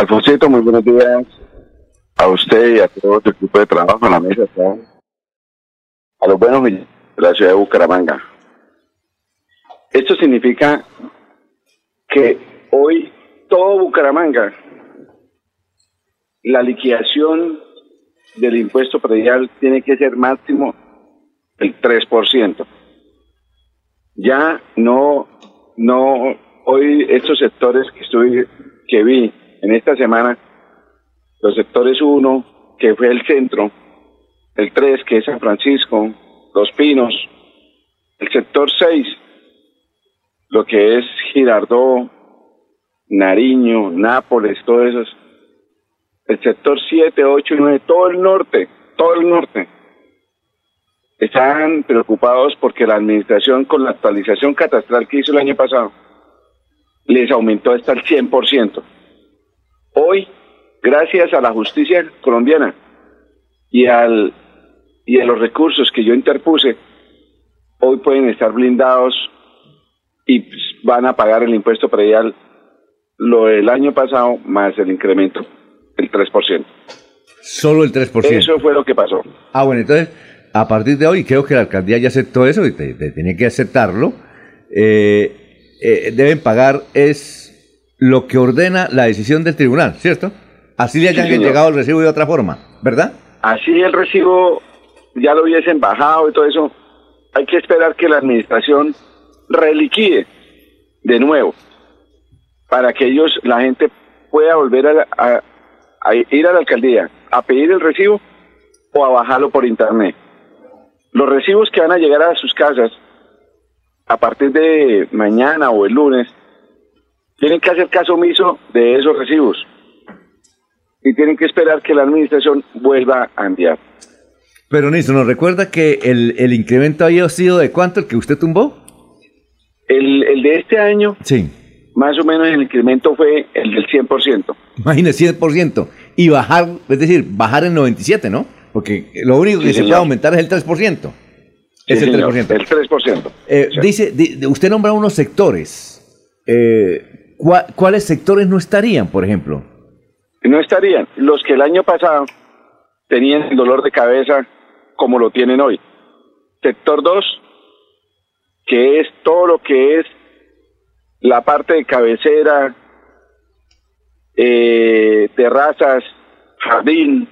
Alfonsito, muy buenos días a usted y a todo tu equipo de trabajo en la mesa. A los buenos de la ciudad de Bucaramanga. Esto significa que hoy todo Bucaramanga, la liquidación del impuesto predial tiene que ser máximo el 3%. Ya no, no, hoy estos sectores que estoy, que vi en esta semana, los sectores 1, que fue el centro, el 3, que es San Francisco, Los Pinos, el sector 6, lo que es Girardó, Nariño, Nápoles, todo eso. El sector 7, 8 y 9, todo el norte, todo el norte. Están preocupados porque la administración con la actualización catastral que hizo el año pasado les aumentó hasta el 100%. Hoy, gracias a la justicia colombiana y, al, y a los recursos que yo interpuse, hoy pueden estar blindados y van a pagar el impuesto predial lo del año pasado más el incremento, el 3%. Solo el 3%. Eso fue lo que pasó. Ah, bueno, entonces, a partir de hoy, creo que la alcaldía ya aceptó eso y tiene que aceptarlo. Eh, eh, deben pagar es lo que ordena la decisión del tribunal, ¿cierto? Así le hayan llegado el recibo de otra forma, ¿verdad? Así el recibo ya lo hubiesen bajado y todo eso. Hay que esperar que la administración reliquide de nuevo para que ellos, la gente pueda volver a, ir a la alcaldía a pedir el recibo o a bajarlo por internet. Los recibos que van a llegar a sus casas a partir de mañana o el lunes tienen que hacer caso omiso de esos recibos y tienen que esperar que la administración vuelva a enviar. Pero Niso, ¿nos recuerda que el, el incremento había sido de cuánto el que usted tumbó? El, el de este año. Sí más o menos el incremento fue el del 100%. Imagínese, 100%. Y bajar, es decir, bajar el 97, ¿no? Porque lo único que se puede aumentar es el 3%. es el 3%. el 3%. Eh, dice, usted nombra unos sectores. Eh, ¿Cuáles sectores no estarían, por ejemplo? No estarían. Los que el año pasado tenían el dolor de cabeza como lo tienen hoy. Sector 2, que es todo lo que es la parte de cabecera, eh, terrazas, jardín,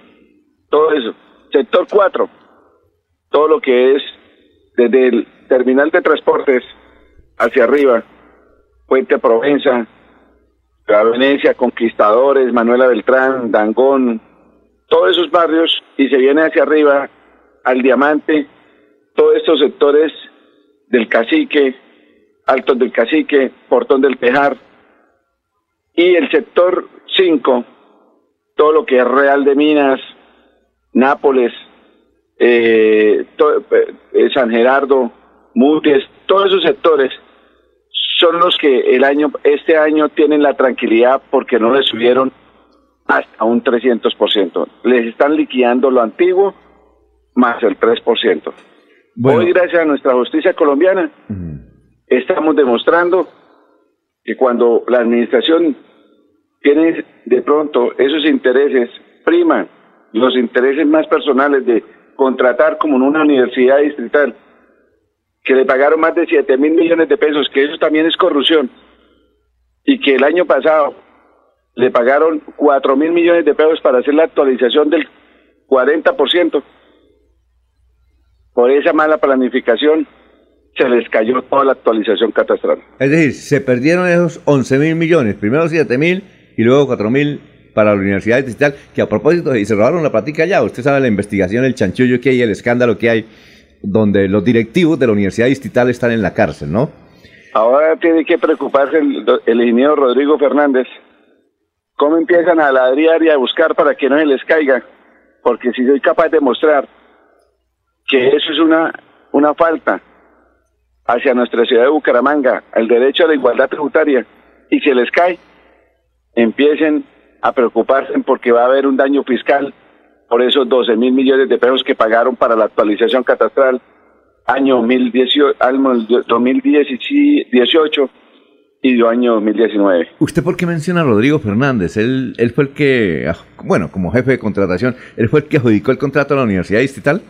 todo eso. Sector 4, todo lo que es desde el terminal de transportes hacia arriba, Puente Provenza, la Venecia, Conquistadores, Manuela Beltrán, Dangón, todos esos barrios y se viene hacia arriba al Diamante, todos estos sectores del Cacique, Altos del Cacique, Portón del Tejar, y el sector 5, todo lo que es Real de Minas, Nápoles, eh, eh, San Gerardo, Mutes, todos esos sectores son los que el año, este año tienen la tranquilidad porque no les subieron hasta un 300%. Les están liquidando lo antiguo más el 3%. Hoy, gracias a nuestra justicia colombiana, estamos demostrando que cuando la administración tiene de pronto esos intereses, priman los intereses más personales de contratar como en una universidad distrital, que le pagaron más de 7 mil millones de pesos, que eso también es corrupción, y que el año pasado le pagaron 4 mil millones de pesos para hacer la actualización del 40%, por esa mala planificación se les cayó toda la actualización catastral. Es decir, se perdieron esos 11 mil millones, primero 7 mil y luego 4 mil para la Universidad Digital, que a propósito, y se robaron la práctica ya, usted sabe la investigación, el chanchullo que hay, el escándalo que hay, donde los directivos de la Universidad Distrital están en la cárcel, ¿no? Ahora tiene que preocuparse el, ingeniero Rodrigo Fernández. ¿Cómo empiezan a ladriar y a buscar para que no se les caiga? Porque si soy capaz de mostrar que eso es una, una falta hacia nuestra ciudad de Bucaramanga, el derecho a la igualdad tributaria, y se les cae, empiecen a preocuparse porque va a haber un daño fiscal por esos 12 mil millones de pesos que pagaron para la actualización catastral año 2018, 2018 y dio año 2019. ¿Usted por qué menciona a Rodrigo Fernández? Él, él fue el que, bueno, como jefe de contratación, él fue el que adjudicó el contrato a la Universidad Distrital.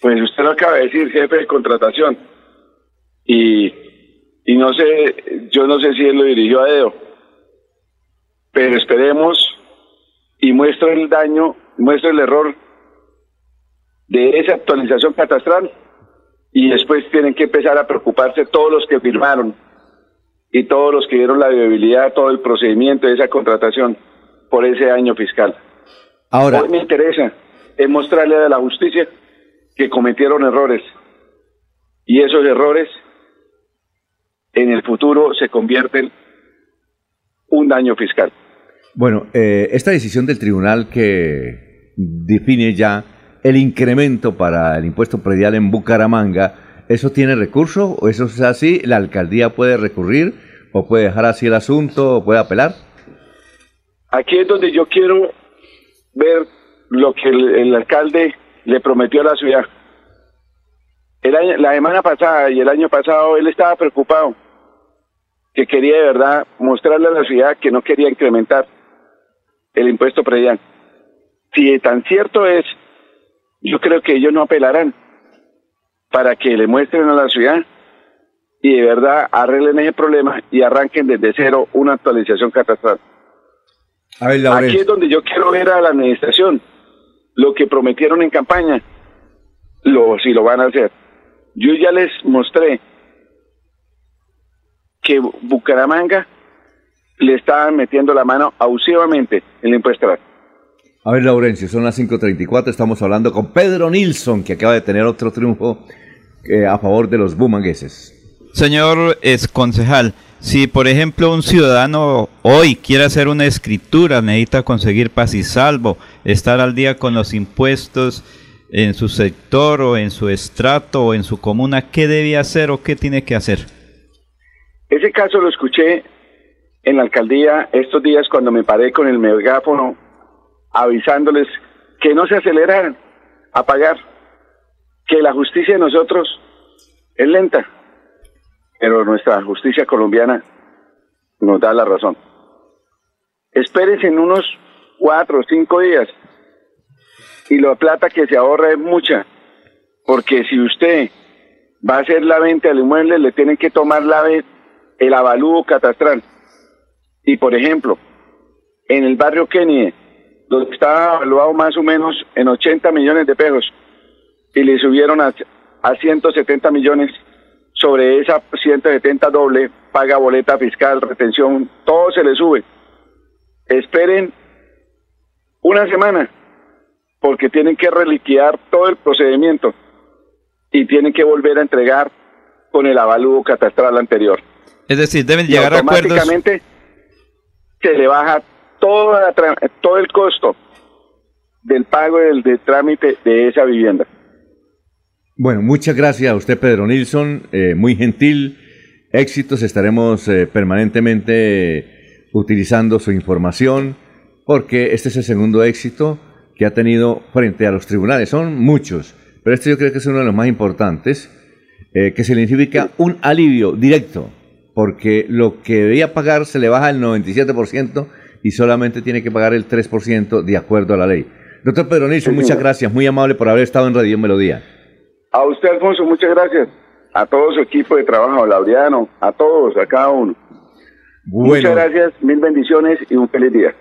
Pues usted lo acaba de decir, jefe de contratación. Y, y no sé, yo no sé si él lo dirigió a Edo, pero esperemos y muestra el daño, muestra el error de esa actualización catastral y después tienen que empezar a preocuparse todos los que firmaron y todos los que dieron la viabilidad, todo el procedimiento de esa contratación por ese año fiscal. Ahora, Hoy me interesa es mostrarle a la justicia que cometieron errores y esos errores en el futuro se convierten un daño fiscal. Bueno, eh, esta decisión del tribunal que define ya el incremento para el impuesto predial en Bucaramanga, ¿eso tiene recurso o eso es así? ¿La alcaldía puede recurrir o puede dejar así el asunto o puede apelar? Aquí es donde yo quiero ver lo que el, alcalde le prometió a la ciudad. El la semana pasada y el año pasado él estaba preocupado, que quería de verdad mostrarle a la ciudad que no quería incrementar el impuesto predial. Si tan cierto es yo creo que ellos no apelarán para que le muestren a la ciudad y de verdad arreglen ese problema y arranquen desde cero una actualización catastral. Aquí es donde yo quiero ver a la administración lo que prometieron en campaña, lo, si lo van a hacer. Yo ya les mostré que Bucaramanga le estaban metiendo la mano abusivamente en el impuesto. A ver, Laurencio, son las 5.34, estamos hablando con Pedro Nilsson, que acaba de tener otro triunfo eh, a favor de los bumangueses. Señor ex concejal, si por ejemplo un ciudadano hoy quiere hacer una escritura, necesita conseguir paz y salvo, estar al día con los impuestos en su sector o en su estrato o en su comuna, ¿qué debe hacer o qué tiene que hacer? Ese caso lo escuché en la alcaldía estos días cuando me paré con el megáfono avisándoles que no se aceleraran a pagar, que la justicia de nosotros es lenta, pero nuestra justicia colombiana nos da la razón. Espérense en unos cuatro o cinco días y la plata que se ahorra es mucha, porque si usted va a hacer la venta del inmueble, le tienen que tomar la el avalúo catastral. Y por ejemplo, en el barrio Kenie, donde estaba evaluado más o menos en 80 millones de pesos y le subieron a, a 170 millones sobre esa 170 doble, paga boleta fiscal, retención, todo se le sube. Esperen una semana porque tienen que reliquidar todo el procedimiento y tienen que volver a entregar con el avalúo catastral anterior. Es decir, deben llegar a acuerdos. Automáticamente se le baja todo, todo el costo del pago del, trámite de esa vivienda. Bueno, muchas gracias a usted, Pedro Nilsson, eh, muy gentil. Éxitos, estaremos eh, permanentemente utilizando su información, porque este es el segundo éxito que ha tenido frente a los tribunales. Son muchos, pero este yo creo que es uno de los más importantes, eh, que significa un alivio directo, porque lo que debía pagar se le baja el 97% y solamente tiene que pagar el 3% de acuerdo a la ley. Doctor Pedro Nilsson, muchas gracias, muy amable por haber estado en Radio Melodía. A usted, Alfonso, muchas gracias. A todo su equipo de trabajo, a Laureano, a todos, a cada uno. Muchas gracias, mil bendiciones y un feliz día.